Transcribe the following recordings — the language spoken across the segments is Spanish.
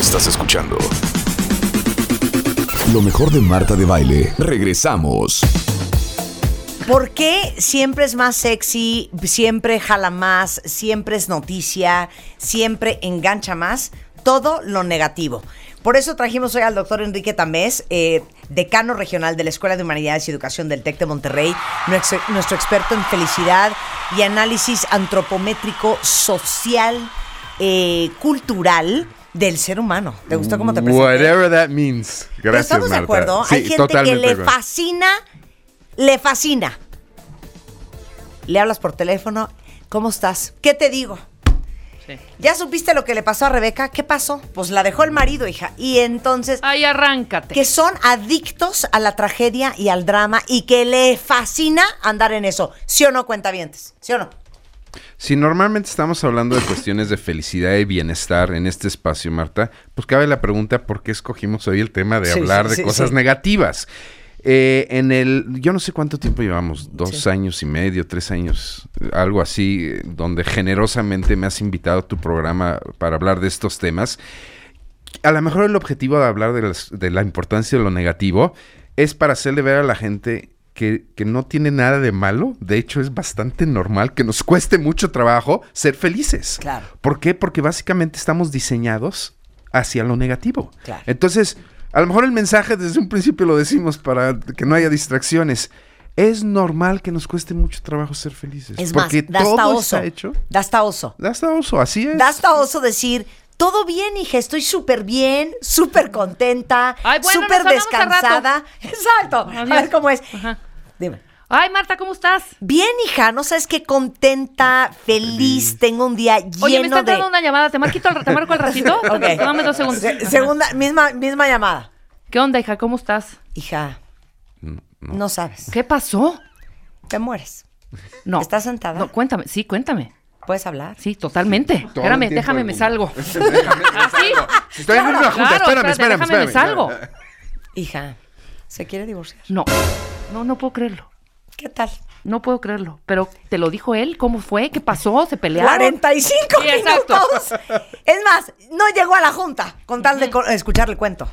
Estás escuchando lo mejor de Marta de Baile. Regresamos. ¿Por qué siempre es más sexy, siempre jala más, siempre es noticia, siempre engancha más? Todo lo negativo. Por eso trajimos hoy al doctor Enrique Tamés, eh, decano regional de la Escuela de Humanidades y Educación del TEC de Monterrey, nuestro, nuestro experto en felicidad y análisis antropométrico social, eh, cultural del ser humano. ¿Te gustó cómo te presenté? Whatever that means. Gracias, ¿Estamos de acuerdo? Sí, Hay gente que le acuerdo. fascina, le fascina. Le hablas por teléfono, ¿cómo estás? ¿Qué te digo? Sí. ¿Ya supiste lo que le pasó a Rebeca? ¿Qué pasó? Pues la dejó el marido, hija. Y entonces, Ay, arráncate. que son adictos a la tragedia y al drama y que le fascina andar en eso. ¿Sí o no, cuentavientes? ¿Sí o no? Si normalmente estamos hablando de cuestiones de felicidad y bienestar en este espacio, Marta, pues cabe la pregunta por qué escogimos hoy el tema de Sí, hablar sí, de sí, cosas negativas. Eh, en el, yo no sé cuánto tiempo llevamos, dos años y medio, tres años, algo así, donde generosamente me has invitado a tu programa para hablar de estos temas. A lo mejor el objetivo de hablar de, las- de la importancia de lo negativo es para hacerle ver a la gente que, que no tiene nada de malo. De hecho, es bastante normal que nos cueste mucho trabajo ser felices. Claro. ¿Por qué? Porque básicamente estamos diseñados hacia lo negativo. Claro. Entonces, a lo mejor el mensaje desde un principio lo decimos para que no haya distracciones. Es normal que nos cueste mucho trabajo ser felices. Es porque más, da hasta todo oso. está hecho. Da hasta oso. Da hasta oso, así es. Da hasta oso decir, todo bien, hija, estoy súper bien, súper contenta, bueno, súper descansada. Exacto. A ver cómo es. Ajá. Dime. Ay, Marta, ¿cómo estás? Bien, hija, no sabes qué contenta, feliz, tengo un día lleno Oye, me está de. entrando una llamada. ¿Te, marquito al- te marco al ratito? Ok. Dame dos segundos. Se- segunda, misma, misma llamada. ¿Qué onda, hija? ¿Cómo estás? Hija, no. sabes. ¿Qué pasó? Te mueres. No. ¿Estás sentada? No, cuéntame. Sí, cuéntame. ¿Puedes hablar? Sí, totalmente. El Espérame, déjame, me salgo. ¿Ah, sí? Si estoy en una junta, Claro, espérame, espérate, espérame, déjame, me espérame. salgo. Hija, ¿se quiere divorciar? No, no, no puedo creerlo. ¿Qué tal? No puedo creerlo. Pero, ¿te lo dijo él? ¿Cómo fue? ¿Qué pasó? ¿Se pelearon? 45 Sí, exacto. minutos. Es más, no llegó a la junta con tal de escuchar el cuento.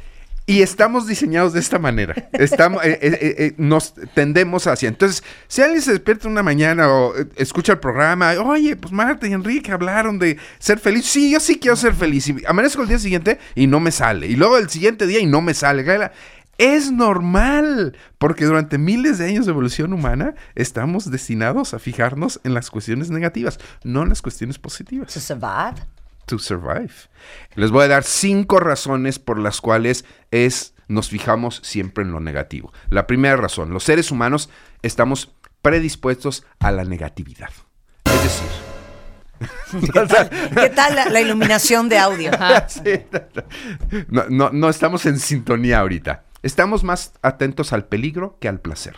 Y estamos diseñados de esta manera. Estamos, eh, eh, eh, eh, nos tendemos hacia. Entonces, si alguien se despierta una mañana o eh, escucha el programa, oye, pues Marta y Enrique hablaron de ser feliz. Sí, yo sí quiero ser feliz. Y amanezco el día siguiente y no me sale. Y luego el siguiente día y no me sale. Es normal, porque durante miles de años de evolución humana estamos destinados a fijarnos en las cuestiones negativas, no en las cuestiones positivas To survive. to survive. Les voy a dar cinco razones por las cuales es nos fijamos siempre en lo negativo. La primera razón, los seres humanos estamos predispuestos a la negatividad. Es decir, ¿Qué tal la, la iluminación de audio? Sí, no, no, no estamos en sintonía ahorita. Estamos más atentos al peligro que al placer.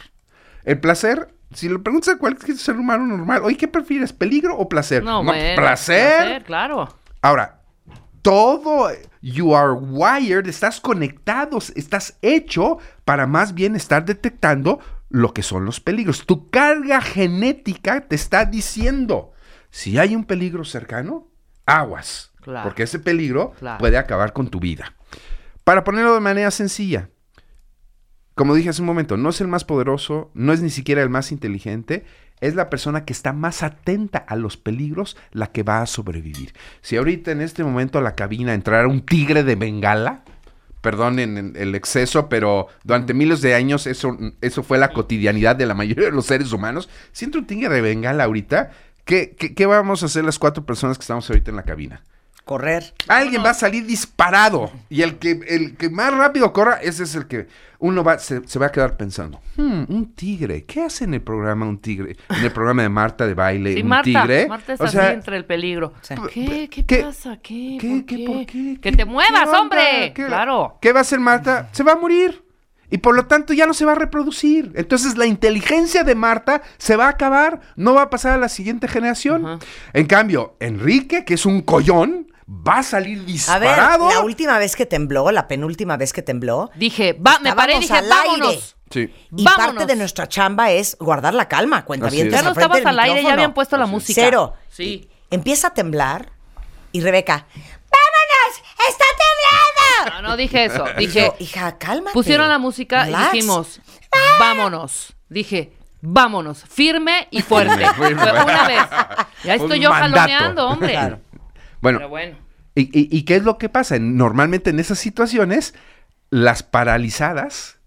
El placer, si le preguntas a cualquier ser humano normal, oye, ¿qué prefieres, peligro o placer? No, bueno. placer. claro. Ahora, todo, you are wired, estás conectado, estás hecho para más bien estar detectando lo que son los peligros. Tu carga genética te está diciendo, si hay un peligro cercano, aguas, Claro. porque ese peligro Claro. puede acabar con tu vida. Para ponerlo de manera sencilla, como dije hace un momento, no es el más poderoso, no es ni siquiera el más inteligente, es la persona que está más atenta a los peligros la que va a sobrevivir. Si ahorita en este momento a la cabina entrara un tigre de Bengala, perdonen el- exceso, pero durante miles de años eso, eso fue la cotidianidad de la mayoría de los seres humanos. Si entra un tigre de Bengala ahorita, ¿qué, qué, qué vamos a hacer las cuatro personas que estamos ahorita en la cabina? Correr. Alguien va a salir disparado. Y el que, el que más rápido corra, ese es el que uno va, se, se va a quedar pensando. "Hmm, un tigre. ¿Qué hace en el programa un tigre? En el programa de Marta de baile, Sí, un Marta, tigre. Marta es O así sea, entre el peligro. Sí. ¿Qué? ¿Qué, ¿qué- pasa? ¿Qué? ¿qué, ¿Por qué, qué? por qué? Que ¿Qué- te muevas, hombre. ¿Qué- Claro. ¿Qué va a hacer Marta? Se va a morir. Y por lo tanto ya no se va a reproducir. Entonces la inteligencia de Marta se va a acabar. No va a pasar a la siguiente generación. Ajá. En cambio, Enrique, que es un collón, va a salir A ver, disparado. la última vez que tembló, la penúltima vez que tembló, Dije, va, me paré y dije, al vámonos. aire. Sí. y Vámonos. parte de nuestra chamba es guardar la calma, cuenta bien. Ya no estabas al aire, ya habían puesto la música. Cero. Sí. Empieza a temblar y Rebeca, ¡vámonos! ¡Está temblando! No dije eso. Dije, hija, cálmate. pusieron la música Relax. y dijimos, vámonos. Dije, vámonos, firme y fuerte. Firme, firme. Fue una vez. Ya estoy Un yo mandato. jaloneando, hombre. Claro. Bueno, Pero bueno. ¿y, y, y qué es lo que pasa? Normalmente en esas situaciones, las paralizadas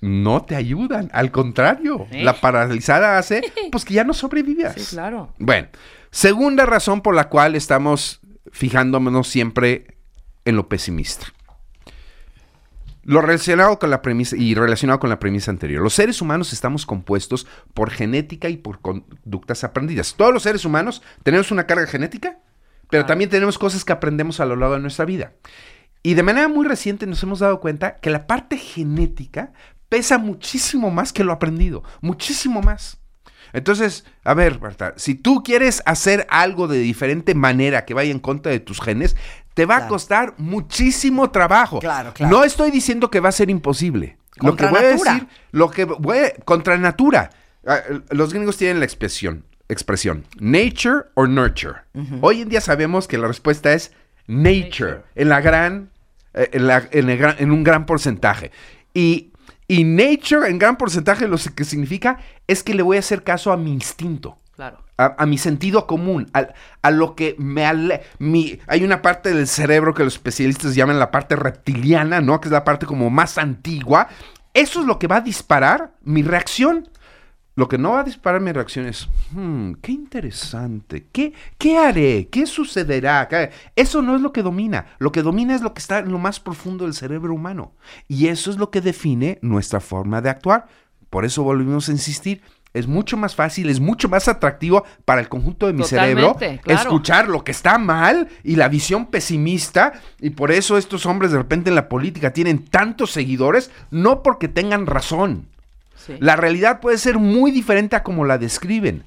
no te ayudan. Al contrario, ¿Eh? la paralizada hace pues que ya no sobrevivas. Sí, claro. Bueno, segunda razón por la cual estamos fijándonos siempre en lo pesimista. Lo relacionado con la premisa y relacionado con la premisa anterior. Los seres humanos estamos compuestos por genética y por conductas aprendidas. Todos los seres humanos tenemos una carga genética, pero también tenemos cosas que aprendemos a lo largo de nuestra vida. Y de manera muy reciente nos hemos dado cuenta que la parte genética pesa muchísimo más que lo aprendido, muchísimo más. Entonces, a ver, Marta, si tú quieres hacer algo de diferente manera que vaya en contra de tus genes, te va a costar muchísimo trabajo. Claro, claro. No estoy diciendo que va a ser imposible. Lo que voy a decir, lo que voy a- contra natura. Ah, Los gringos tienen la expresión, expresión, nature or nurture. Hoy en día sabemos que la respuesta es nature, Nature. en la gran, eh, en, la- en el gran- en un gran porcentaje. Y, y nature en gran porcentaje lo que significa es que le voy a hacer caso a mi instinto Claro. a, a mi sentido común, a, lo que me ale- mi Hay una parte del cerebro que los especialistas llaman la parte reptiliana, ¿no? Que es la parte como más antigua. Eso es lo que va a disparar mi reacción. Lo que no va a disparar mi reacción es, "Hmm, qué interesante, ¿Qué, ¿qué haré? ¿Qué sucederá? ¿Qué-?". Eso no es lo que domina. Lo que domina es lo que está en lo más profundo del cerebro humano. Y eso es lo que define nuestra forma de actuar. Por eso volvimos a insistir. Es mucho más fácil, es mucho más atractivo para el conjunto de mi cerebro claro. escuchar lo que está mal y la visión pesimista. Y por eso estos hombres de repente en la política tienen tantos seguidores, no porque tengan razón. Sí. La realidad puede ser muy diferente a como la describen.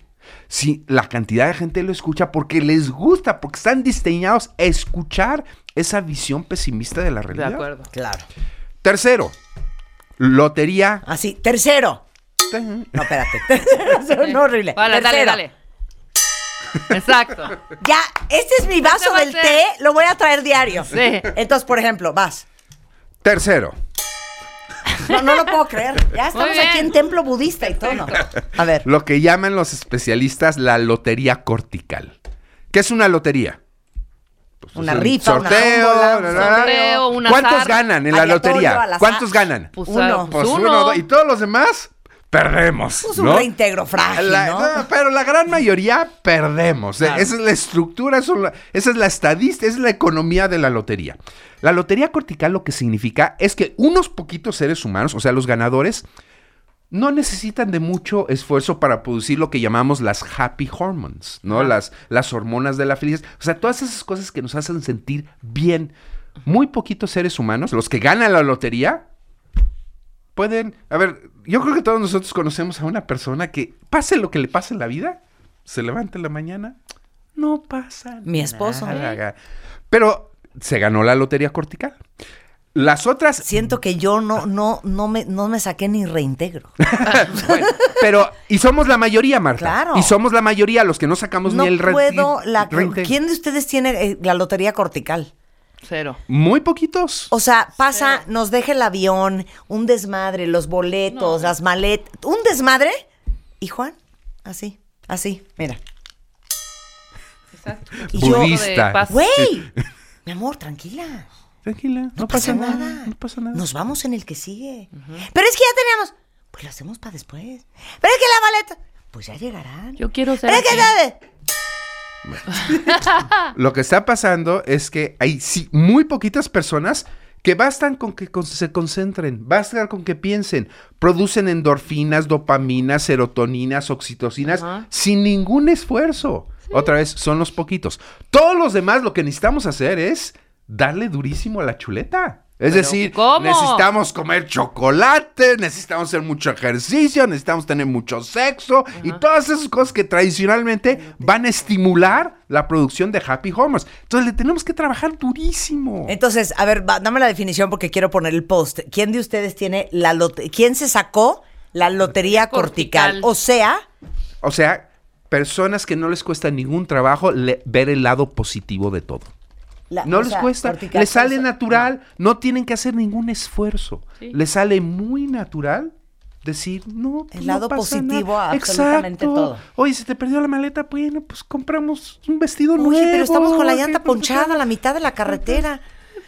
Si la cantidad de gente lo escucha porque les gusta, porque están diseñados a escuchar esa visión pesimista de la De realidad. acuerdo. Claro. Tercero, lotería. Así, tercero. No, espérate. Tercero, no, horrible. Vale, dale, Tercero. dale. Exacto. Ya, este es mi vaso Este del té, lo voy a traer diario. Sí. Entonces, por ejemplo, vas. Tercero, No, no lo puedo creer. Ya estamos aquí en templo budista y todo. A ver. lo que llaman los especialistas la lotería cortical. ¿Qué es una lotería? Pues Una rifa, una sorteo, tómbola, un la, la, la. sorteo, un ¿Cuántos ganan en la lotería? ¿Cuántos ganan? Pues, Uno. Pues pues uno, uno. dos, y todos los demás perdemos. Pues un ¿no? reintegro frágil, La- ¿no? no, pero la gran mayoría perdemos. Claro. Esa es la estructura, eso es la- esa es la estadística, esa es la economía de la lotería. La lotería cortical lo que significa es que unos poquitos seres humanos, o sea, los ganadores, no necesitan de mucho esfuerzo para producir lo que llamamos las happy hormones, ¿no? Las, las hormonas de la felicidad. O sea, todas esas cosas que nos hacen sentir bien. Muy poquitos seres humanos, los que ganan la lotería, pueden... A ver, yo creo que todos nosotros conocemos a una persona que, pase lo que le pase en la vida, se levanta en la mañana, no pasa Mi esposo. nada. Pero se ganó la lotería cortical. Las otras Siento que yo no, no, no me, no me saqué ni reintegro. Bueno, pero, y somos la mayoría, Marta. Claro. Y somos la mayoría los que no sacamos No ni el re- puedo. La, reintegro. ¿Quién de ustedes tiene eh, la lotería cortical? Cero. Muy poquitos. O sea, pasa, nos deja el avión, un desmadre, los boletos, No. las maletas, un desmadre. Y Juan, así, así, mira. Exacto. Y yo, Budista. paz. güey, mi amor, tranquila. Tranquila, no, No pasa, nada. No pasa nada. Nos vamos en el que sigue. Pero es que ya teníamos. Pues lo hacemos para después. Pero es que la maleta. Pues ya llegarán. Yo quiero ser Pero es que así. ya- Lo que está pasando es que hay sí, muy poquitas personas que bastan con que con- se concentren, bastan con que piensen, producen endorfinas, dopaminas, serotoninas, oxitocinas, sin ningún esfuerzo. Otra vez, son los poquitos. Todos los demás lo que necesitamos hacer es darle durísimo a la chuleta. Es decir, ¿cómo? necesitamos comer chocolate, necesitamos hacer mucho ejercicio, necesitamos tener mucho sexo y todas esas cosas que tradicionalmente van a estimular la producción de happy hormones. Entonces le tenemos que trabajar durísimo. Entonces, a ver, va, dame la definición porque quiero poner el post. ¿Quién de ustedes tiene la lotería? ¿Quién se sacó la lotería cortical? Cortical. O sea, O sea, personas que no les cuesta ningún trabajo ver el lado positivo de todo. La- no les sea, cuesta, les sale eso- natural, no. tienen que hacer ningún esfuerzo. Sí. Les sale muy natural decir, no, pues El no lado pasa positivo nada. a absolutamente Exacto. todo. Oye, se te perdió la maleta, bueno, pues compramos un vestido nuevo. Oye, pero estamos con la llanta Pues, ponchada a la mitad de la carretera.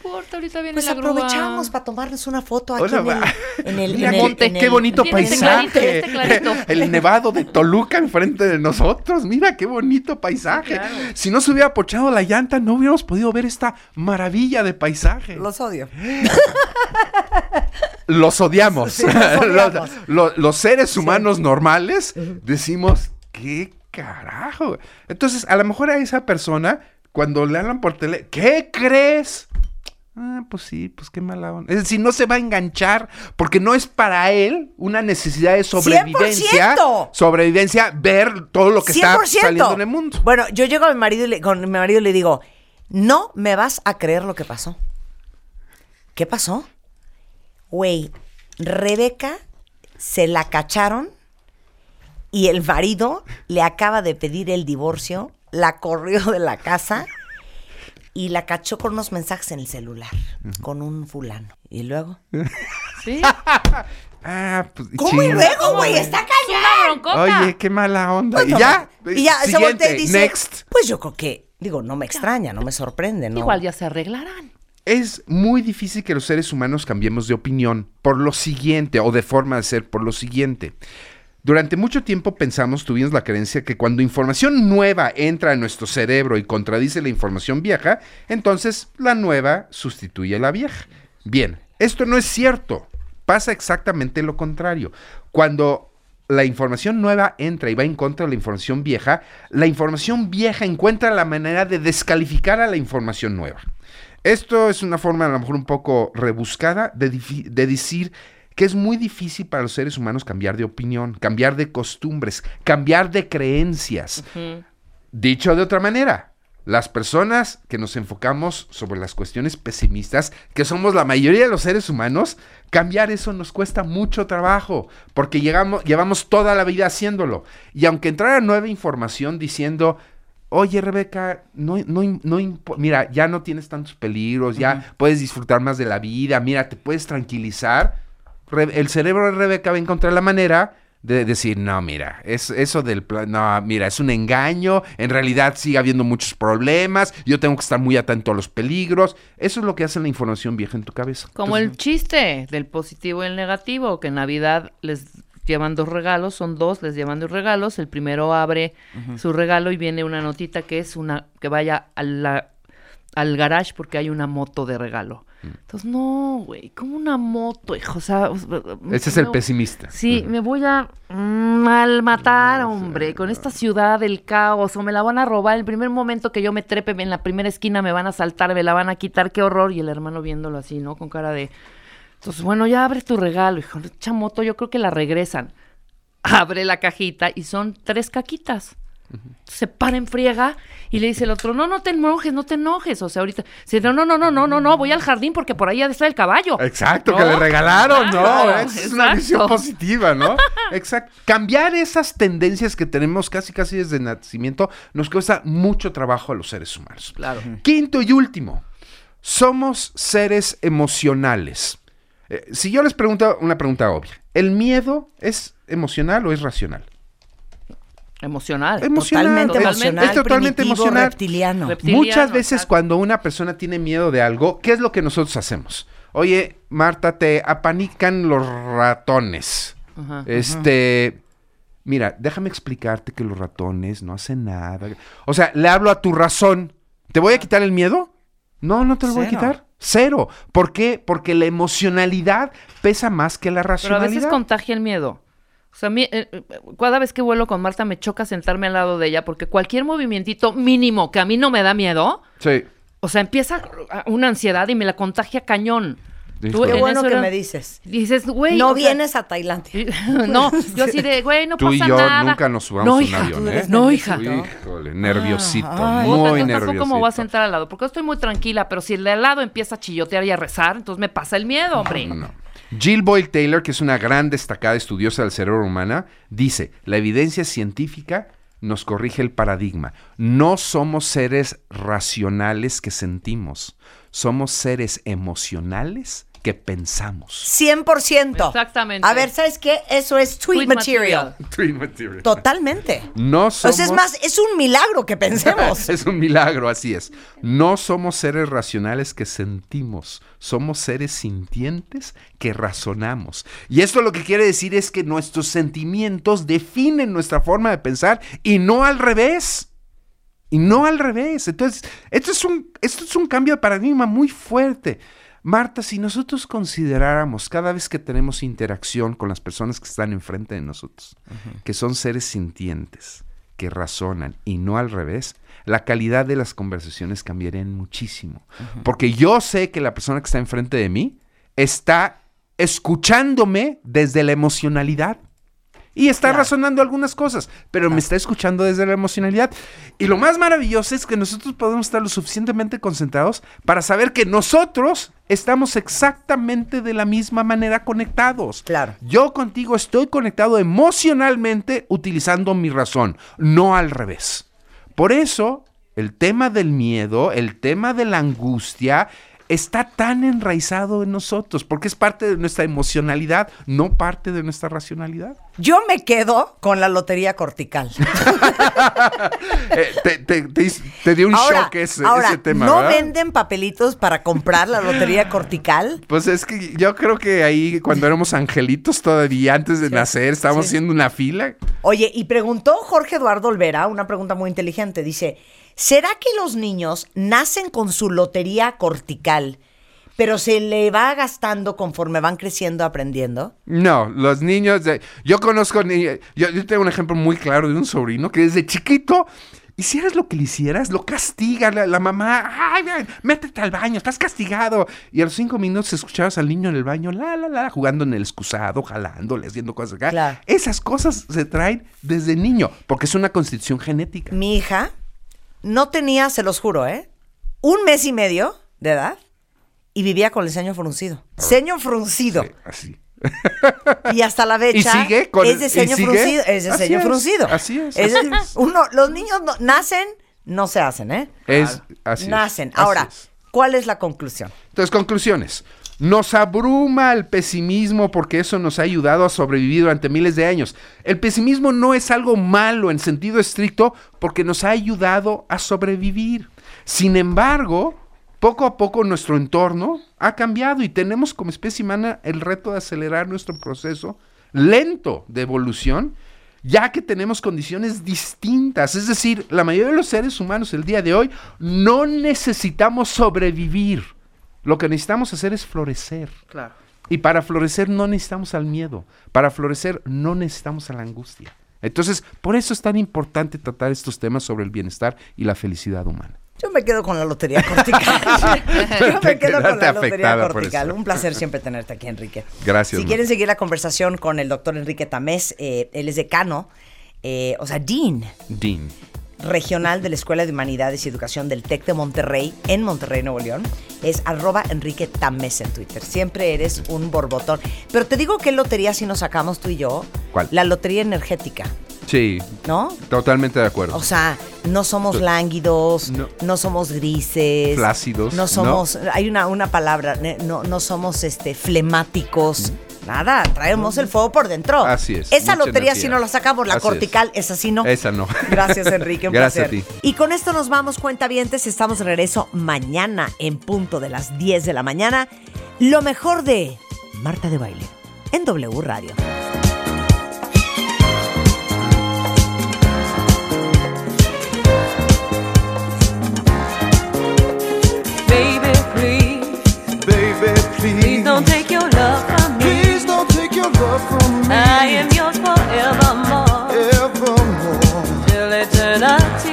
Importa, ahorita viene Pues la grúa. aprovechamos para tomarnos una foto aquí Hola, en el, en el, Mira, en el- Monte, en qué el- bonito este clarito, paisaje. este clarito. El nevado de Toluca enfrente de nosotros. Mira qué bonito paisaje. claro. Si no se hubiera pochado la llanta, no hubiéramos podido ver esta maravilla de paisaje. Los odio. Los odiamos. Sí, los odiamos. Los- lo- los seres humanos normales decimos, ¿qué carajo? Entonces, a lo mejor a esa persona, cuando le hablan por tele, ¿qué crees? Ah, pues sí, pues qué mala onda. Es decir, no se va a enganchar porque no es para él una necesidad de sobrevivencia. 100%. Sobrevivencia, ver todo lo que está 100%. saliendo en el mundo. Bueno, yo llego a mi marido y le, con mi marido y le digo, no me vas a creer lo que pasó. ¿Qué pasó? Güey, Rebeca se la cacharon y el marido le acaba de pedir el divorcio, la corrió de la casa y la cachó con unos mensajes en el celular, con un fulano. Y luego... Sí. Ah, pues. ¿Cómo y luego, güey? Está broncota. Oye, qué mala onda. Bueno, y ya. Y ya se siguiente, voltea y dice, next. pues yo creo que, digo, no me extraña, no me sorprende, ¿no? Igual ya se arreglarán. Es muy difícil que los seres humanos cambiemos de opinión por lo siguiente, o de forma de ser por lo siguiente. Durante mucho tiempo pensamos, tuvimos la creencia que cuando información nueva entra a nuestro cerebro y contradice la información vieja, entonces la nueva sustituye a la vieja. Bien, esto no es cierto. Pasa exactamente lo contrario. Cuando la información nueva entra y va en contra de la información vieja, la información vieja encuentra la manera de descalificar a la información nueva. Esto es una forma a lo mejor un poco rebuscada de, de decir que es muy difícil para los seres humanos cambiar de opinión, cambiar de costumbres, cambiar de creencias. Dicho de otra manera, las personas que nos enfocamos sobre las cuestiones pesimistas, que somos la mayoría de los seres humanos, cambiar eso nos cuesta mucho trabajo, porque llegamos, llevamos toda la vida haciéndolo. Y aunque entrara nueva información diciendo, oye Rebeca, no, no, no mira, ya no tienes tantos peligros, ya puedes disfrutar más de la vida, mira, te puedes tranquilizar, el cerebro de Rebeca va a encontrar la manera de decir, no, mira, es, eso del plan, no, mira, es un engaño, en realidad sigue habiendo muchos problemas, yo tengo que estar muy atento a los peligros. Eso es lo que hace la información vieja en tu cabeza. Como Entonces, el chiste del positivo y el negativo, que en Navidad les llevan dos regalos, son dos, les llevan dos regalos. El primero abre su regalo y viene una notita que es una que vaya a la- al garage porque hay una moto de regalo. Mm. Entonces, no, güey, como una moto, hijo, o sea, Ese es el pesimista. Sí, me voy a mal matar, hombre, con esta ciudad del caos, o me la van a robar. El primer momento que yo me trepe en la primera esquina me van a saltar, me la van a quitar, qué horror. Y el hermano viéndolo así, ¿no? Con cara de. Entonces, bueno, ya abre tu regalo, hijo. Chamoto, yo creo que la regresan. Abre la cajita y son tres caquitas. Se para en friega y le dice el otro, no, no te enojes, no te enojes. O sea, ahorita, dice, no, no, no, no, no, no, no, voy al jardín porque por ahí ha de estar el caballo. Exacto, que le regalaron, Claro, ¿no? Es una visión positiva, ¿no? Exacto. Cambiar esas tendencias que tenemos casi casi desde el nacimiento nos cuesta mucho trabajo a los seres humanos. Claro. Quinto y último, somos seres emocionales. Eh, si yo les pregunto una pregunta obvia, ¿el miedo es emocional o es racional? Emocional. Emocional. Totalmente es- emocional, Es totalmente emocional. reptiliano. Reptiliano, Muchas veces exacto. cuando una persona tiene miedo de algo, ¿qué es lo que nosotros hacemos? Oye, Marta, te apanican los ratones. Ajá. Este, mira, déjame explicarte que los ratones no hacen nada. O sea, le hablo a tu razón. ¿Te voy a quitar el miedo? No, no te lo voy a quitar. Cero. ¿Por qué? Porque la emocionalidad pesa más que la Pero a racionalidad. veces contagia el miedo. O sea, a mí, eh, cada vez que vuelo con Marta me choca sentarme al lado de ella porque cualquier movimientito mínimo que a mí no me da miedo, Sí. o sea, empieza una ansiedad y me la contagia cañón. Tú. Qué en bueno que me dices. Dices, güey. no sea, vienes a Tailandia. no, yo así de, güey, no Tú y pasa yo nada. nunca nos subamos no, a un hija, avión, ¿eh? No, hija. Híjole, nerviosito. Puta, muy entonces, nerviosito. ¿Cómo voy a sentar al lado? Porque yo estoy muy tranquila, pero si el de al lado empieza a chillotear y a rezar, entonces me pasa el miedo, hombre. No. Jill Boyle Taylor, que es una gran destacada estudiosa del cerebro humana, dice, la evidencia científica nos corrige el paradigma. No somos seres racionales que sentimos, somos seres emocionales que pensamos. 100%. Exactamente. A ver, ¿sabes qué? Eso es tweet, Tweet material. material. Totalmente. No O somos... sea, es más, es un milagro que pensemos. es un milagro, así es. No somos seres racionales que sentimos, somos seres sintientes que razonamos. Y esto lo que quiere decir es que nuestros sentimientos definen nuestra forma de pensar y no al revés. Y no al revés. Entonces, esto es un, esto es un cambio de paradigma muy fuerte. Marta, si nosotros consideráramos cada vez que tenemos interacción con las personas que están enfrente de nosotros, que son seres sintientes, que razonan y no al revés, la calidad de las conversaciones cambiaría muchísimo. Porque yo sé que la persona que está enfrente de mí está escuchándome desde la emocionalidad. Y está Claro. razonando algunas cosas, pero me está escuchando desde la emocionalidad. Y lo más maravilloso es que nosotros podemos estar lo suficientemente concentrados para saber que nosotros estamos exactamente de la misma manera conectados. Claro. Yo contigo estoy conectado emocionalmente utilizando mi razón, no al revés. Por eso, el tema del miedo, el tema de la angustia, está tan enraizado en nosotros, porque es parte de nuestra emocionalidad, no parte de nuestra racionalidad. Yo me quedo con la lotería cortical. Eh, te, te- te hiz- te dio un ahora, shock ese, ahora, ese tema, ¿no ¿verdad? venden papelitos para comprar la lotería cortical? Pues es que yo creo que ahí cuando éramos angelitos todavía, antes de nacer, estábamos sí. haciendo una fila. Oye, y preguntó Jorge Eduardo Olvera una pregunta muy inteligente. Dice, ¿será que los niños nacen con su lotería cortical, pero se le va gastando conforme van creciendo, aprendiendo? No, los niños, de- yo conozco, ni- yo, yo tengo un ejemplo muy claro de un sobrino que desde chiquito, hicieras lo que le hicieras, lo castiga la, la mamá, ay, métete al baño, estás castigado. Y a los cinco minutos escuchabas al niño en el baño, la, la, la, jugando en el excusado, jalándole, haciendo cosas acá. Claro. Esas cosas se traen desde niño, porque es una constitución genética. Mi hija no tenía, se los juro, ¿eh? Un mes y medio de edad y vivía con el ceño fruncido. Ceño fruncido. Sí, así. Y hasta la fecha ¿Y sigue con es el- de ceño fruncido. Es de Así ceño es, fruncido. así es, Es así de- es. uno, los niños no- nacen, no se hacen, ¿eh? Es, así es, nacen. así Ahora. ¿cuál es la conclusión? Entonces, conclusiones. Nos abruma el pesimismo porque eso nos ha ayudado a sobrevivir durante miles de años. El pesimismo no es algo malo en sentido estricto porque nos ha ayudado a sobrevivir. Sin embargo, poco a poco nuestro entorno ha cambiado y tenemos como especie humana el reto de acelerar nuestro proceso lento de evolución ya que tenemos condiciones distintas. Es decir, la mayoría de los seres humanos el día de hoy no necesitamos sobrevivir. Lo que necesitamos hacer es florecer. Claro. Y para florecer no necesitamos al miedo. Para florecer no necesitamos a la angustia. Entonces, por eso es tan importante tratar estos temas sobre el bienestar y la felicidad humana. Yo me quedo con la lotería cortical. Yo Te me quedo con la lotería cortical. Un placer siempre tenerte aquí, Enrique. Gracias, Si quieren seguir la conversación con el doctor Enrique Tamés, eh, él es decano, eh, o sea, dean Dean. Regional de la Escuela de Humanidades y Educación del TEC de Monterrey, en Monterrey, Nuevo León, es arroba Enrique Tamés en Twitter. Siempre eres un borbotón. Pero te digo qué lotería si nos sacamos tú y yo. ¿Cuál? La lotería energética, Sí, ¿no? totalmente de acuerdo. O sea, no somos lánguidos, no, No. somos grises. Flácidos, No somos, hay una, una palabra, no, no somos este, flemáticos. Nada, traemos el fuego por dentro. Así es, Esa lotería energía. sí no la sacamos, la Así cortical, esa sí no. Esa no. Gracias, Enrique. Un Gracias placer. a ti. Y con esto nos vamos, cuentavientes. Estamos de regreso mañana en punto de las 10 de la mañana. Lo mejor de Marta de Baile en W Radio. Baby, please, Baby, please. please don't take I am yours forevermore, evermore. till eternity.